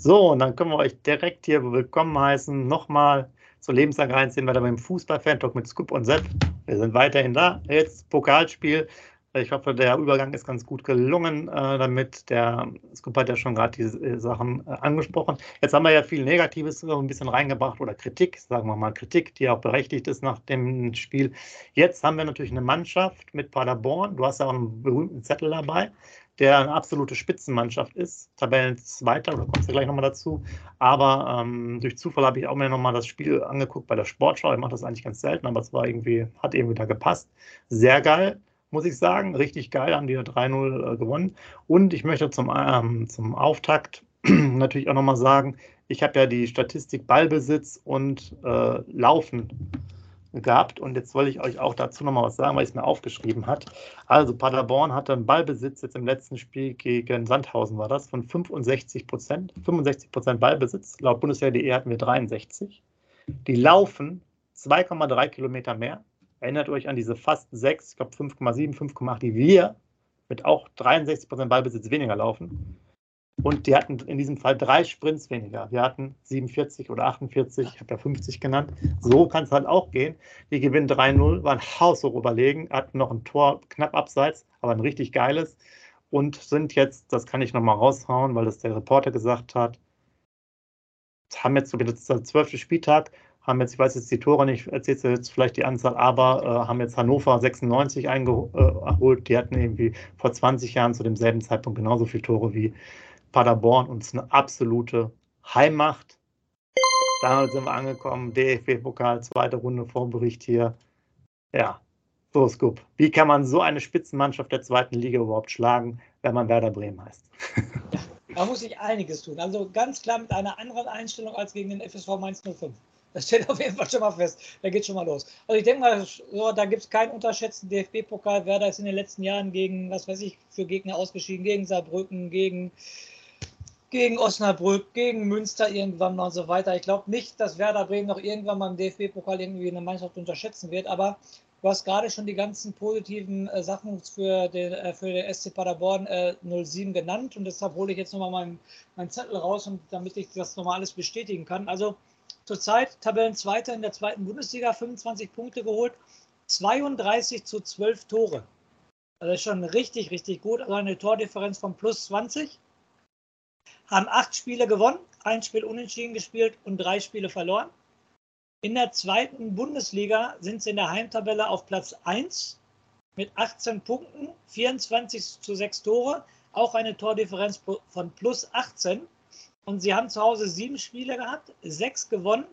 So, und dann können wir euch direkt hier willkommen heißen. Nochmal zur Lebenslang rein sind wir da beim Fußball-Fan-Talk mit Scoop und Sepp. Wir sind weiterhin da. Jetzt Pokalspiel. Ich hoffe, der Übergang ist ganz gut gelungen, äh, damit der Scoop hat ja schon gerade diese äh, Sachen äh, angesprochen. Jetzt haben wir ja viel Negatives ein bisschen reingebracht oder Kritik, sagen wir mal Kritik, die auch berechtigt ist nach dem Spiel. Jetzt haben wir natürlich eine Mannschaft mit Paderborn. Du hast ja auch einen berühmten Zettel dabei der eine absolute Spitzenmannschaft ist. Tabellenzweiter, da kommst du gleich nochmal dazu. Aber ähm, durch Zufall habe ich auch mir nochmal das Spiel angeguckt bei der Sportschau. Ich mache das eigentlich ganz selten, aber es war irgendwie, hat irgendwie da gepasst. Sehr geil, muss ich sagen. Richtig geil, haben die da 3-0 äh, gewonnen. Und ich möchte zum, ähm, zum Auftakt natürlich auch nochmal sagen, ich habe ja die Statistik Ballbesitz und äh, Laufen gehabt. Und jetzt wollte ich euch auch dazu nochmal was sagen, weil ich es mir aufgeschrieben hat. Also Paderborn hatte einen Ballbesitz jetzt im letzten Spiel gegen Sandhausen war das von 65 Prozent. 65 Prozent Ballbesitz. Laut Bundeswehr.de hatten wir 63. Die laufen 2,3 Kilometer mehr. Erinnert euch an diese fast 6, ich glaube 5,7, 5,8, die wir mit auch 63 Prozent Ballbesitz weniger laufen. Und die hatten in diesem Fall drei Sprints weniger. Wir hatten 47 oder 48, ich habe ja 50 genannt. So kann es halt auch gehen. Die gewinnen 3-0, waren haushoch überlegen, hatten noch ein Tor knapp abseits, aber ein richtig geiles. Und sind jetzt, das kann ich nochmal raushauen, weil das der Reporter gesagt hat, haben jetzt, das ist der zwölfte Spieltag, haben jetzt, ich weiß jetzt die Tore nicht, erzählt jetzt vielleicht die Anzahl, aber äh, haben jetzt Hannover 96 eingeholt. Die hatten irgendwie vor 20 Jahren zu demselben Zeitpunkt genauso viele Tore wie Paderborn uns eine absolute Heimmacht. Damit sind wir angekommen. DFB-Pokal, zweite Runde Vorbericht hier. Ja, so Scoop. Wie kann man so eine Spitzenmannschaft der zweiten Liga überhaupt schlagen, wenn man Werder Bremen heißt? Da muss ich einiges tun. Also ganz klar mit einer anderen Einstellung als gegen den FSV Mainz 05. Das steht auf jeden Fall schon mal fest. Da geht schon mal los. Also ich denke mal, so, da gibt es keinen Unterschätzen. DFB-Pokal, Werder ist in den letzten Jahren gegen, was weiß ich, für Gegner ausgeschieden, gegen Saarbrücken, gegen gegen Osnabrück, gegen Münster irgendwann mal und so weiter. Ich glaube nicht, dass Werder Bremen noch irgendwann mal im DFB-Pokal irgendwie eine Mannschaft unterschätzen wird, aber du hast gerade schon die ganzen positiven äh, Sachen für den, äh, für den SC Paderborn äh, 07 genannt und deshalb hole ich jetzt nochmal meinen mein Zettel raus, und, damit ich das nochmal alles bestätigen kann. Also zurzeit Tabellenzweiter in der zweiten Bundesliga, 25 Punkte geholt, 32 zu 12 Tore. Also ist schon richtig, richtig gut. Also eine Tordifferenz von plus 20 haben acht Spiele gewonnen, ein Spiel unentschieden gespielt und drei Spiele verloren. In der zweiten Bundesliga sind sie in der Heimtabelle auf Platz 1 mit 18 Punkten, 24 zu 6 Tore, auch eine Tordifferenz von plus 18. Und sie haben zu Hause sieben Spiele gehabt, sechs gewonnen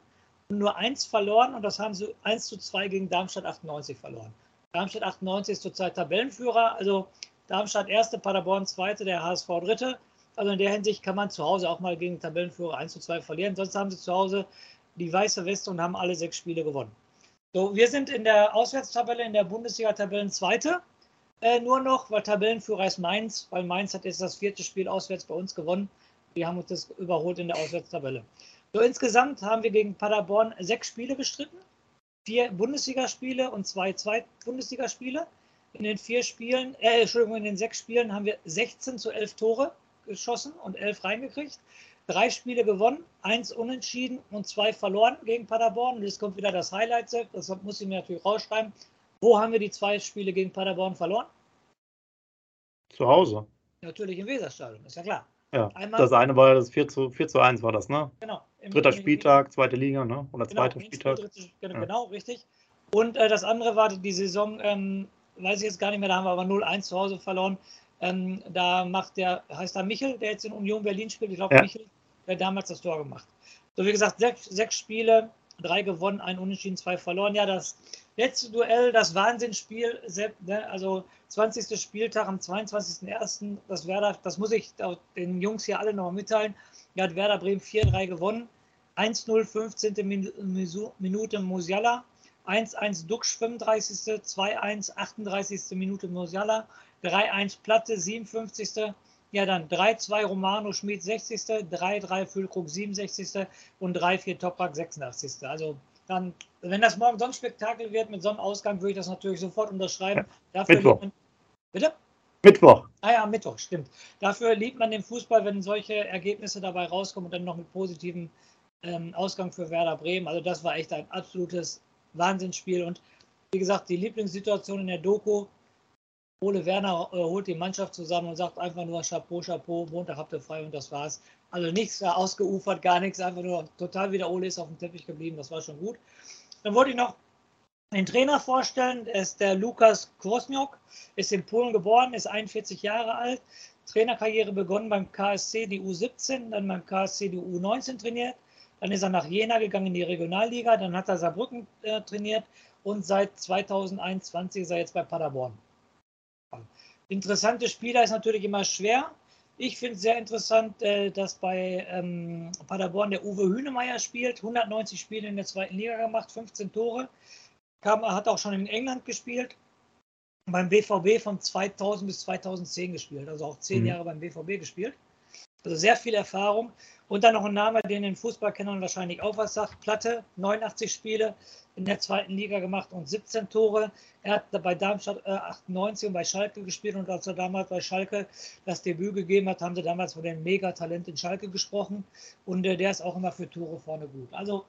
und nur eins verloren. Und das haben sie 1 zu 2 gegen Darmstadt 98 verloren. Darmstadt 98 ist zurzeit Tabellenführer, also Darmstadt erste, Paderborn zweite, der HSV dritte. Also in der Hinsicht kann man zu Hause auch mal gegen Tabellenführer 1 zu 2 verlieren. Sonst haben sie zu Hause die weiße Weste und haben alle sechs Spiele gewonnen. So, wir sind in der Auswärtstabelle in der Bundesliga Tabellenzweite. Äh, nur noch, weil Tabellenführer ist Mainz, weil Mainz hat jetzt das vierte Spiel auswärts bei uns gewonnen. Wir haben uns das überholt in der Auswärtstabelle. So, insgesamt haben wir gegen Paderborn sechs Spiele bestritten. Vier Bundesligaspiele und zwei Zweit-Bundesligaspiele. In den vier Spielen, äh, Entschuldigung, in den sechs Spielen haben wir 16 zu 11 Tore geschossen und elf reingekriegt. Drei Spiele gewonnen, eins unentschieden und zwei verloren gegen Paderborn. Und jetzt kommt wieder das Highlight, deshalb muss ich mir natürlich rausschreiben. Wo haben wir die zwei Spiele gegen Paderborn verloren? Zu Hause. Natürlich im Weserstadion, ist ja klar. Ja, Einmal, das eine war das 4 zu, 4 zu 1 war das, ne? Genau. Dritter Spieltag, zweite Liga, ne? Oder genau, zweiter Spieltag. Dritte, genau, ja. genau, richtig. Und äh, das andere war die Saison, ähm, weiß ich jetzt gar nicht mehr, da haben wir aber 0-1 zu Hause verloren ähm, da macht der, heißt da Michel, der jetzt in Union Berlin spielt, ich glaube ja. Michel, der damals das Tor gemacht. So wie gesagt, sechs, sechs Spiele, drei gewonnen, ein Unentschieden, zwei verloren. Ja, das letzte Duell, das Wahnsinnsspiel, ne, also 20. Spieltag am 22.01. Das Werder, das muss ich den Jungs hier alle noch mitteilen. Ja, hat Werder Bremen 4-3 gewonnen. 1-0, 15. Minute Musiala. 1-1 Duxch, 35. 2-1, 38. Minute Musiala. 3-1 Platte, 57. Ja, dann 3-2 Romano Schmid, 60. 3-3 Füllkrug, 67. und 3-4 Toprak, 86. Also dann, wenn das morgen so ein Spektakel wird mit so einem Ausgang, würde ich das natürlich sofort unterschreiben. Ja. Dafür Mittwoch. Man, bitte? Mittwoch. Ah ja, Mittwoch, stimmt. Dafür liebt man den Fußball, wenn solche Ergebnisse dabei rauskommen und dann noch mit positiven ähm, Ausgang für Werder Bremen. Also das war echt ein absolutes Wahnsinnsspiel. Und wie gesagt, die Lieblingssituation in der Doku, Ole Werner äh, holt die Mannschaft zusammen und sagt einfach nur Chapeau, Chapeau, Montag habt ihr frei und das war's. Also nichts ausgeufert, gar nichts, einfach nur total wie der Ole ist auf dem Teppich geblieben, das war schon gut. Dann wollte ich noch den Trainer vorstellen, der ist der Lukas Krosniok, ist in Polen geboren, ist 41 Jahre alt, Trainerkarriere begonnen beim KSC, die U17, dann beim KSC die U19 trainiert, dann ist er nach Jena gegangen in die Regionalliga, dann hat er Saarbrücken äh, trainiert und seit 2021 ist er jetzt bei Paderborn. Interessante Spieler ist natürlich immer schwer. Ich finde es sehr interessant, äh, dass bei ähm, Paderborn der Uwe Hünemeyer spielt. 190 Spiele in der zweiten Liga gemacht, 15 Tore. Kam, hat auch schon in England gespielt. Beim BVB von 2000 bis 2010 gespielt. Also auch zehn mhm. Jahre beim BVB gespielt. Also sehr viel Erfahrung. Und dann noch ein Name, den den Fußballkennern wahrscheinlich auch was sagt. Platte, 89 Spiele in der zweiten Liga gemacht und 17 Tore. Er hat bei Darmstadt äh, 98 und bei Schalke gespielt und als er damals bei Schalke das Debüt gegeben hat, haben sie damals von dem Megatalent in Schalke gesprochen und äh, der ist auch immer für Tore vorne gut. Also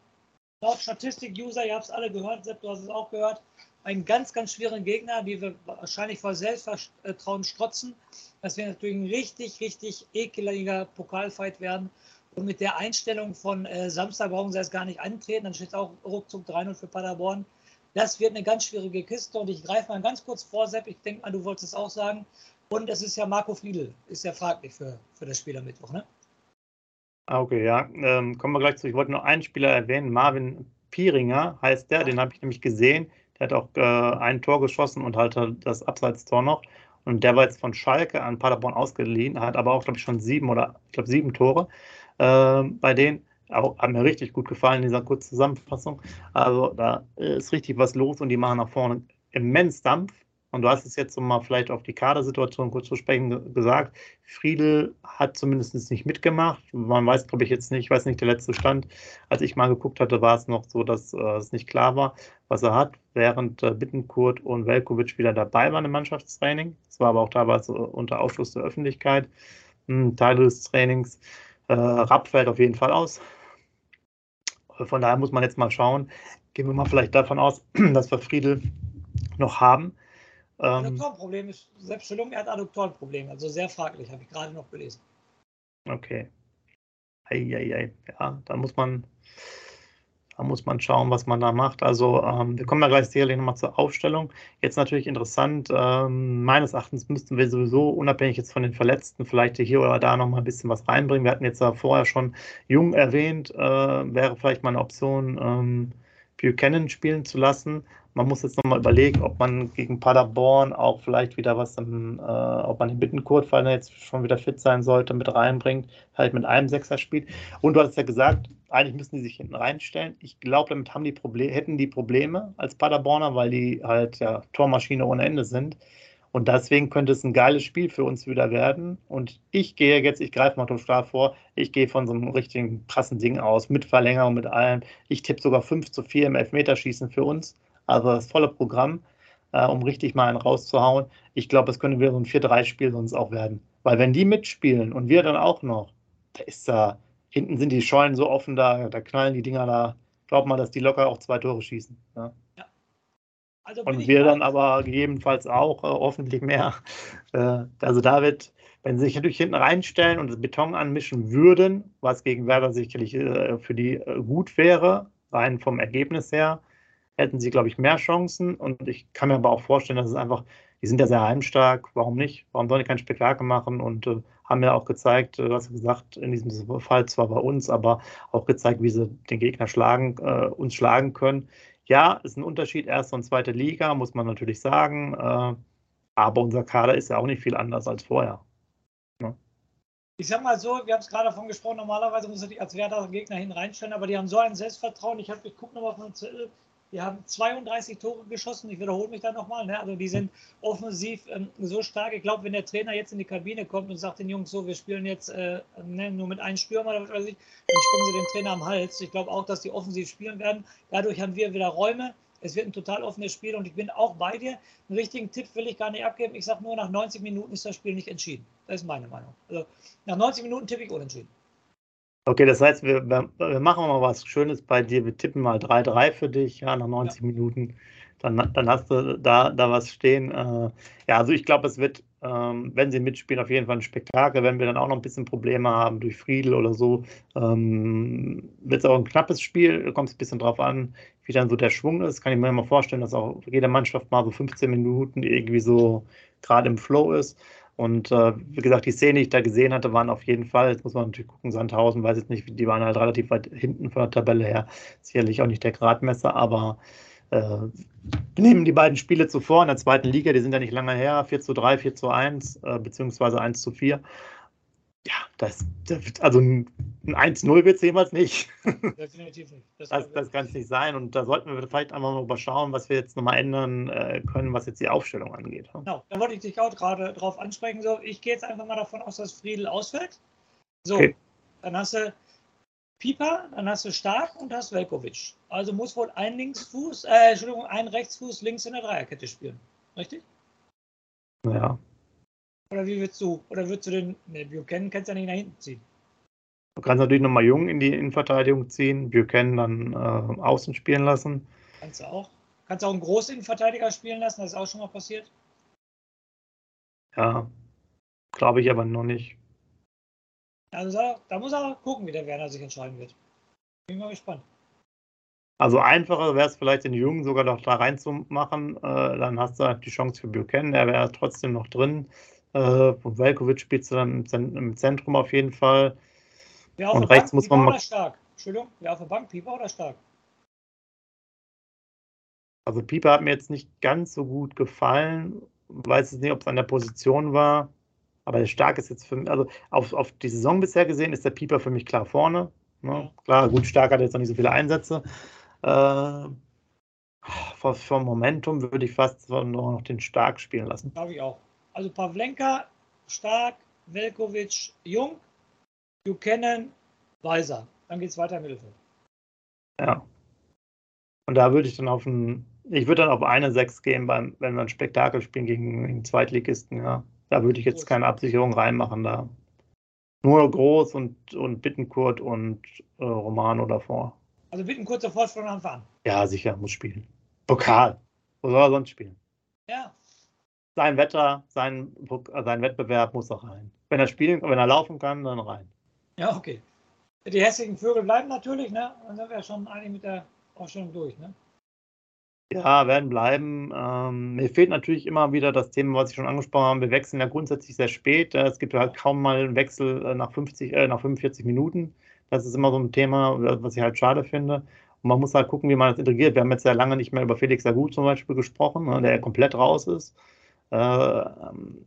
laut Statistik-User, ihr habt es alle gehört, Sepp, du hast es auch gehört, einen ganz, ganz schweren Gegner, die wir wahrscheinlich vor Selbstvertrauen strotzen. Das wird natürlich ein richtig, richtig ekeliger Pokalfight werden. Und mit der Einstellung von äh, Samstag brauchen sie erst gar nicht antreten, dann steht auch ruckzuck 3-0 für Paderborn. Das wird eine ganz schwierige Kiste und ich greife mal ganz kurz vor, Sepp, ich denke mal, du wolltest es auch sagen. Und es ist ja Marco Friedl, ist ja fraglich für, für das Spiel am Mittwoch, ne? Ah, okay, ja. Ähm, kommen wir gleich zu. Ich wollte nur einen Spieler erwähnen, Marvin Pieringer heißt der, den habe ich nämlich gesehen. Der hat auch äh, ein Tor geschossen und halt das Abseitstor noch. Und der war jetzt von Schalke an Paderborn ausgeliehen, hat aber auch, glaube ich, schon sieben oder ich glaube sieben Tore äh, bei denen. Auch, hat mir richtig gut gefallen in dieser kurzen Zusammenfassung. Also da ist richtig was los und die machen nach vorne immens Dampf. Und du hast es jetzt mal vielleicht auf die Kadersituation kurz zu sprechen gesagt. Friedel hat zumindest nicht mitgemacht. Man weiß, glaube ich, jetzt nicht, ich weiß nicht, der letzte Stand. Als ich mal geguckt hatte, war es noch so, dass äh, es nicht klar war, was er hat, während äh, Bittenkurt und Velkovic wieder dabei waren im Mannschaftstraining. Es war aber auch teilweise unter Ausschluss der Öffentlichkeit. Hm, Teile des Trainings. Äh, Rapp fällt auf jeden Fall aus. Von daher muss man jetzt mal schauen. Gehen wir mal vielleicht davon aus, dass wir Friedel noch haben. Ähm, Adduktorenproblem ist, selbst er hat Adduktorenproblem, also sehr fraglich, habe ich gerade noch gelesen. Okay. Eieiei. Ja, da muss man da muss man schauen, was man da macht. Also ähm, wir kommen da gleich sicherlich nochmal zur Aufstellung. Jetzt natürlich interessant, ähm, meines Erachtens müssten wir sowieso, unabhängig jetzt von den Verletzten, vielleicht hier oder da nochmal ein bisschen was reinbringen. Wir hatten jetzt ja vorher schon Jung erwähnt, äh, wäre vielleicht mal eine Option, ähm, Buchanan spielen zu lassen. Man muss jetzt nochmal überlegen, ob man gegen Paderborn auch vielleicht wieder was, im, äh, ob man den Bittenkurt, weil er jetzt schon wieder fit sein sollte, mit reinbringt, halt mit einem Sechser spielt. Und du hast ja gesagt, eigentlich müssen die sich hinten reinstellen. Ich glaube, damit haben die Probleme, hätten die Probleme als Paderborner, weil die halt ja Tormaschine ohne Ende sind. Und deswegen könnte es ein geiles Spiel für uns wieder werden. Und ich gehe jetzt, ich greife mal total vor, ich gehe von so einem richtigen krassen Ding aus, mit Verlängerung, mit allem. Ich tippe sogar 5 zu 4 im Elfmeterschießen für uns. Also das volle Programm, äh, um richtig mal einen rauszuhauen. Ich glaube, es könnte wieder so ein 4-3-Spiel sonst auch werden. Weil wenn die mitspielen und wir dann auch noch, da ist da, hinten sind die Scheunen so offen, da, da knallen die Dinger da. Glaubt man, dass die locker auch zwei Tore schießen. Ja. ja. Also und wir dann aber gegebenenfalls auch äh, hoffentlich mehr. Äh, also David, wenn sie sich natürlich hinten reinstellen und das Beton anmischen würden, was gegen Werder sicherlich äh, für die äh, gut wäre, rein vom Ergebnis her, hätten sie, glaube ich, mehr Chancen. Und ich kann mir aber auch vorstellen, dass es einfach, die sind ja sehr heimstark, warum nicht? Warum sollen die kein Spektakel machen? Und äh, haben ja auch gezeigt, äh, hast gesagt, in diesem Fall zwar bei uns, aber auch gezeigt, wie sie den Gegner schlagen, äh, uns schlagen können. Ja, ist ein Unterschied, erste und zweite Liga, muss man natürlich sagen. Äh, aber unser Kader ist ja auch nicht viel anders als vorher. Ne? Ich sag mal so, wir haben es gerade davon gesprochen, normalerweise muss er die als Werder Gegner hin reinstellen, aber die haben so ein Selbstvertrauen. Ich, ich gucke nochmal auf meinen Zettel, die haben 32 Tore geschossen. Ich wiederhole mich da nochmal. Ne? Also die sind offensiv ähm, so stark. Ich glaube, wenn der Trainer jetzt in die Kabine kommt und sagt den Jungs so, wir spielen jetzt äh, ne, nur mit einem Stürmer, oder was weiß ich, dann springen sie den Trainer am Hals. Ich glaube auch, dass die offensiv spielen werden. Dadurch haben wir wieder Räume. Es wird ein total offenes Spiel und ich bin auch bei dir. Einen richtigen Tipp will ich gar nicht abgeben. Ich sage nur, nach 90 Minuten ist das Spiel nicht entschieden. Das ist meine Meinung. Also nach 90 Minuten tippe ich unentschieden. Okay, das heißt, wir, wir machen mal was Schönes bei dir. Wir tippen mal 3-3 für dich, ja, nach 90 ja. Minuten. Dann, dann hast du da, da was stehen. Äh, ja, also ich glaube, es wird, ähm, wenn sie mitspielen, auf jeden Fall ein Spektakel. Wenn wir dann auch noch ein bisschen Probleme haben durch Friedel oder so, ähm, wird es auch ein knappes Spiel. Kommt es ein bisschen drauf an, wie dann so der Schwung ist. Kann ich mir immer vorstellen, dass auch jede Mannschaft mal so 15 Minuten irgendwie so gerade im Flow ist. Und äh, wie gesagt, die Szene, die ich da gesehen hatte, waren auf jeden Fall, jetzt muss man natürlich gucken, Sandhausen, weiß jetzt nicht, die waren halt relativ weit hinten von der Tabelle her, sicherlich auch nicht der Gradmesser, aber äh, nehmen die beiden Spiele zuvor in der zweiten Liga, die sind ja nicht lange her, 4 zu 3, 4 zu 1, äh, beziehungsweise 1 zu 4 ja, das, also ein 1-0 wird es jemals nicht. Definitiv nicht. Das, das, das kann es nicht sein. Und da sollten wir vielleicht einfach mal überschauen, was wir jetzt nochmal ändern äh, können, was jetzt die Aufstellung angeht. Genau, da wollte ich dich auch gerade drauf ansprechen. So, ich gehe jetzt einfach mal davon aus, dass Friedel ausfällt. So, okay. dann hast du Pieper, dann hast du Stark und hast Velkovic. Also muss wohl ein Linksfuß, äh, Entschuldigung, ein Rechtsfuß links in der Dreierkette spielen. Richtig? Ja. Oder wie würdest du, oder würdest du den, ne, Buchanan kannst du ja nicht nach hinten ziehen. Du kannst natürlich nochmal Jung in die Innenverteidigung ziehen, Buchanan dann äh, außen spielen lassen. Kannst du auch. Kannst du auch einen großen Innenverteidiger spielen lassen, das ist auch schon mal passiert. Ja, glaube ich aber noch nicht. Also da muss er gucken, wie der Werner sich entscheiden wird. Bin mal gespannt. Also einfacher wäre es vielleicht den Jungen sogar noch da reinzumachen. Äh, dann hast du halt die Chance für Buchanan, der wäre trotzdem noch drin. Äh, Velkovic spielt dann im Zentrum auf jeden Fall. Auf und rechts Bank, muss man mal. stark? Entschuldigung, wer auf der Bank, Pieper oder stark? Also Pieper hat mir jetzt nicht ganz so gut gefallen. Weiß jetzt nicht, ob es an der Position war. Aber der Stark ist jetzt für mich, also auf, auf die Saison bisher gesehen, ist der Pieper für mich klar vorne. Ne? Klar, gut, Stark hat jetzt noch nicht so viele Einsätze. Äh, vom Momentum würde ich fast noch den Stark spielen lassen. Glaube ich auch. Also Pavlenka, Stark, Velkovic, Jung, Buchanan, Weiser. Dann geht es weiter im Mittelfeld. Ja. Und da würde ich dann auf ein, ich würde dann auf eine 6 gehen, beim, wenn wir ein Spektakel spielen gegen einen Zweitligisten, ja. Da würde ich jetzt keine Absicherung reinmachen da. Nur Groß und, und Bittenkurt und äh, Romano davor. Also Bittenkurt sofort von Anfang an. Ja, sicher, muss spielen. Pokal. Wo soll er sonst spielen? Ja, sein Wetter, sein, sein Wettbewerb muss auch rein. Wenn er spielen, wenn er laufen kann, dann rein. Ja, okay. Die hässlichen Vögel bleiben natürlich, ne? Dann sind wir schon eigentlich mit der Aufstellung durch, ne? Ja, werden bleiben. Ähm, mir fehlt natürlich immer wieder das Thema, was ich schon angesprochen habe. Wir wechseln ja grundsätzlich sehr spät. Es gibt halt kaum mal einen Wechsel äh, nach, 50, äh, nach 45 Minuten. Das ist immer so ein Thema, was ich halt schade finde. Und man muss halt gucken, wie man das integriert. Wir haben jetzt ja lange nicht mehr über Felix Agut zum Beispiel gesprochen, ne, der komplett raus ist. Äh, ähm,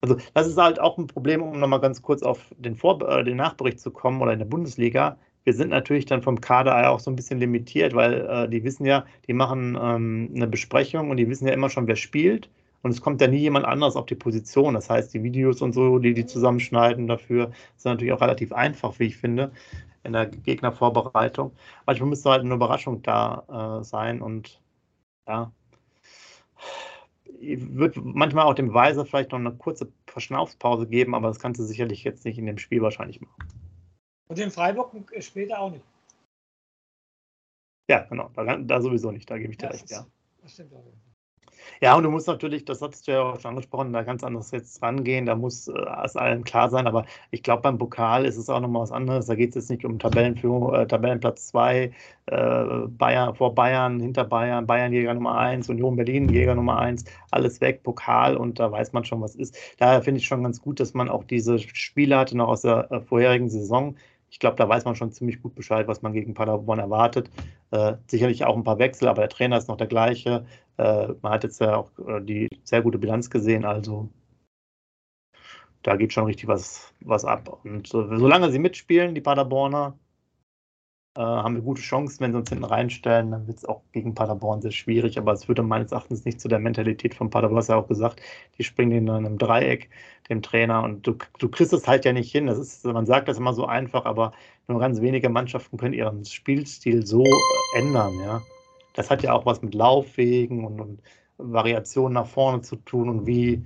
also das ist halt auch ein Problem, um nochmal ganz kurz auf den, Vor äh, den Nachbericht zu kommen oder in der Bundesliga. Wir sind natürlich dann vom Kader auch so ein bisschen limitiert, weil äh, die wissen ja, die machen ähm, eine Besprechung und die wissen ja immer schon, wer spielt. Und es kommt ja nie jemand anderes auf die Position. Das heißt, die Videos und so, die die zusammenschneiden dafür, sind natürlich auch relativ einfach, wie ich finde, in der Gegnervorbereitung. Manchmal müsste halt eine Überraschung da äh, sein und ja, wird manchmal auch dem Weiser vielleicht noch eine kurze Verschnaufspause geben, aber das kannst du sicherlich jetzt nicht in dem Spiel wahrscheinlich machen. Und in Freiburg später auch nicht. Ja, genau, da, da sowieso nicht, da gebe ich dir ja, recht, ja. Das stimmt auch. Ja, und du musst natürlich, das hattest du ja auch schon angesprochen, da ganz anders jetzt rangehen, da muss äh, es allen klar sein, aber ich glaube, beim Pokal ist es auch nochmal was anderes. Da geht es jetzt nicht um Tabellenführung, äh, Tabellenplatz 2, äh, Bayern, vor Bayern, hinter Bayern, Bayern Jäger Nummer 1, Union Berlin Jäger Nummer 1, alles weg, Pokal und da weiß man schon, was ist. Daher finde ich schon ganz gut, dass man auch diese Spiele hatte noch aus der äh, vorherigen Saison ich glaube, da weiß man schon ziemlich gut Bescheid, was man gegen Paderborn erwartet. Äh, sicherlich auch ein paar Wechsel, aber der Trainer ist noch der gleiche. Äh, man hat jetzt ja auch äh, die sehr gute Bilanz gesehen, also da geht schon richtig was, was ab. Und solange sie mitspielen, die Paderborner, äh, haben wir gute Chancen. Wenn sie uns hinten reinstellen, dann wird es auch gegen Paderborn sehr schwierig. Aber es würde meines Erachtens nicht zu der Mentalität von Paderborn, hast ja auch gesagt, die springen in einem Dreieck, dem Trainer. Und du, du kriegst es halt ja nicht hin. Das ist, man sagt das immer so einfach, aber nur ganz wenige Mannschaften können ihren Spielstil so ändern, ja. Das hat ja auch was mit Laufwegen und, und Variationen nach vorne zu tun und wie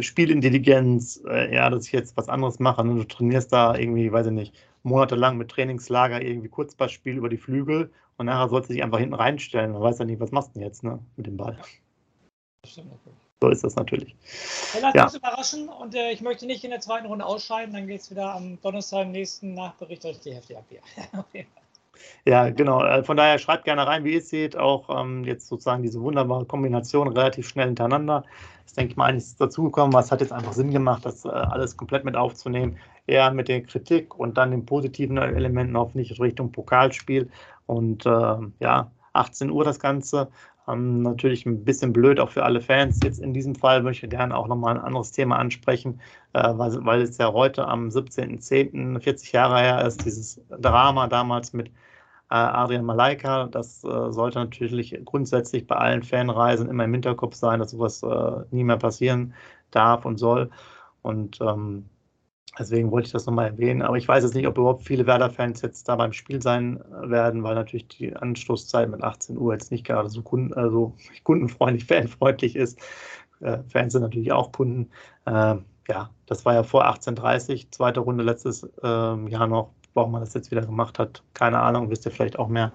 Spielintelligenz, äh, ja, dass ich jetzt was anderes mache. Und du trainierst da irgendwie, weiß ich nicht, monatelang mit Trainingslager irgendwie Kurzballspiel über die Flügel und nachher sollst du dich einfach hinten reinstellen. Man weiß ja nicht, was machst du denn jetzt ne, mit dem Ball. So ist das natürlich. Ja, lass ja. uns überraschen und äh, ich möchte nicht in der zweiten Runde ausscheiden. Dann geht es wieder am Donnerstag im nächsten Nachbericht euch die Hälfte ab hier. Ja, genau. Äh, von daher schreibt gerne rein, wie ihr es seht. Auch ähm, jetzt sozusagen diese wunderbare Kombination relativ schnell hintereinander. Das denke ich mal, einiges dazugekommen. Was hat jetzt einfach Sinn gemacht, das äh, alles komplett mit aufzunehmen. Eher mit der Kritik und dann den positiven Elementen hoffentlich Richtung Pokalspiel. Und äh, ja, 18 Uhr das Ganze. Ähm, natürlich ein bisschen blöd auch für alle Fans. Jetzt in diesem Fall möchte ich gerne auch nochmal ein anderes Thema ansprechen, äh, weil, weil es ja heute am 17.10. 40 Jahre her ist, dieses Drama damals mit Adrian Malaika. Das äh, sollte natürlich grundsätzlich bei allen Fanreisen immer im Hinterkopf sein, dass sowas äh, nie mehr passieren darf und soll. Und ähm, deswegen wollte ich das nochmal erwähnen. Aber ich weiß jetzt nicht, ob überhaupt viele Werder-Fans jetzt da beim Spiel sein werden, weil natürlich die Anstoßzeit mit 18 Uhr jetzt nicht gerade so kunden, also kundenfreundlich, fanfreundlich ist. Äh, Fans sind natürlich auch Kunden. Äh, ja, das war ja vor 18.30 zweite Runde letztes ähm, Jahr noch warum man das jetzt wieder gemacht hat. Keine Ahnung, wisst ihr vielleicht auch mehr.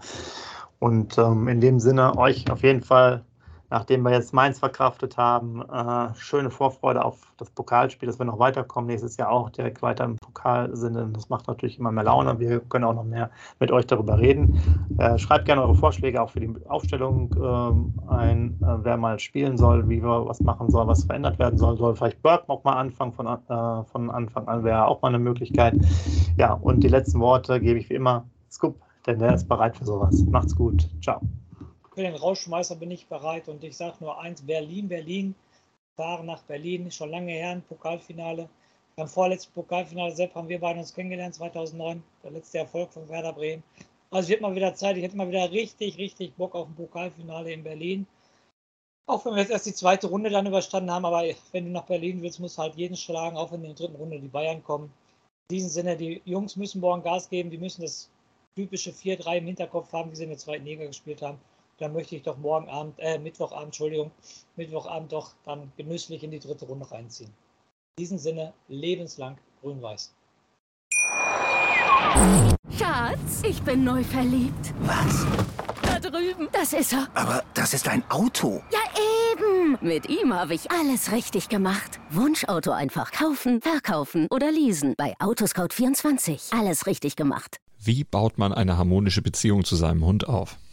Und ähm, in dem Sinne euch auf jeden Fall, nachdem wir jetzt Mainz verkraftet haben, äh, schöne Vorfreude auf das Pokalspiel, dass wir noch weiterkommen. Nächstes Jahr auch direkt weiter im Pokal sind. Das macht natürlich immer mehr Laune. Wir können auch noch mehr mit euch darüber reden. Äh, schreibt gerne eure Vorschläge auch für die Aufstellung äh, ein, wer mal spielen soll, wie wir was machen sollen, was verändert werden soll. Soll vielleicht Burke auch mal anfangen von, äh, von Anfang an, wäre auch mal eine Möglichkeit. Ja, und die letzten Worte gebe ich wie immer Scoop, denn der ist bereit für sowas. Macht's gut. Ciao. Für den Rauschmeister bin ich bereit und ich sage nur eins: Berlin, Berlin fahren nach Berlin, schon lange her ein Pokalfinale. Beim vorletzten Pokalfinale, Sepp, haben wir beide uns kennengelernt, 2009, der letzte Erfolg von Werder Bremen. Also, wird mal wieder Zeit, ich hätte mal wieder richtig, richtig Bock auf ein Pokalfinale in Berlin. Auch wenn wir jetzt erst die zweite Runde dann überstanden haben, aber wenn du nach Berlin willst, musst du halt jeden schlagen, auch wenn in der dritten Runde die Bayern kommen. In diesem Sinne, die Jungs müssen morgen Gas geben, die müssen das typische 4-3 im Hinterkopf haben, wie sie in der zweiten Liga gespielt haben dann möchte ich doch morgen Abend, äh, Mittwochabend, Entschuldigung, Mittwochabend doch dann genüsslich in die dritte Runde reinziehen. In diesem Sinne, lebenslang grün-weiß. Schatz, ich bin neu verliebt. Was? Da drüben. Das ist er. Aber das ist ein Auto. Ja, eben. Mit ihm habe ich alles richtig gemacht. Wunschauto einfach kaufen, verkaufen oder leasen. Bei Autoscout24. Alles richtig gemacht. Wie baut man eine harmonische Beziehung zu seinem Hund auf?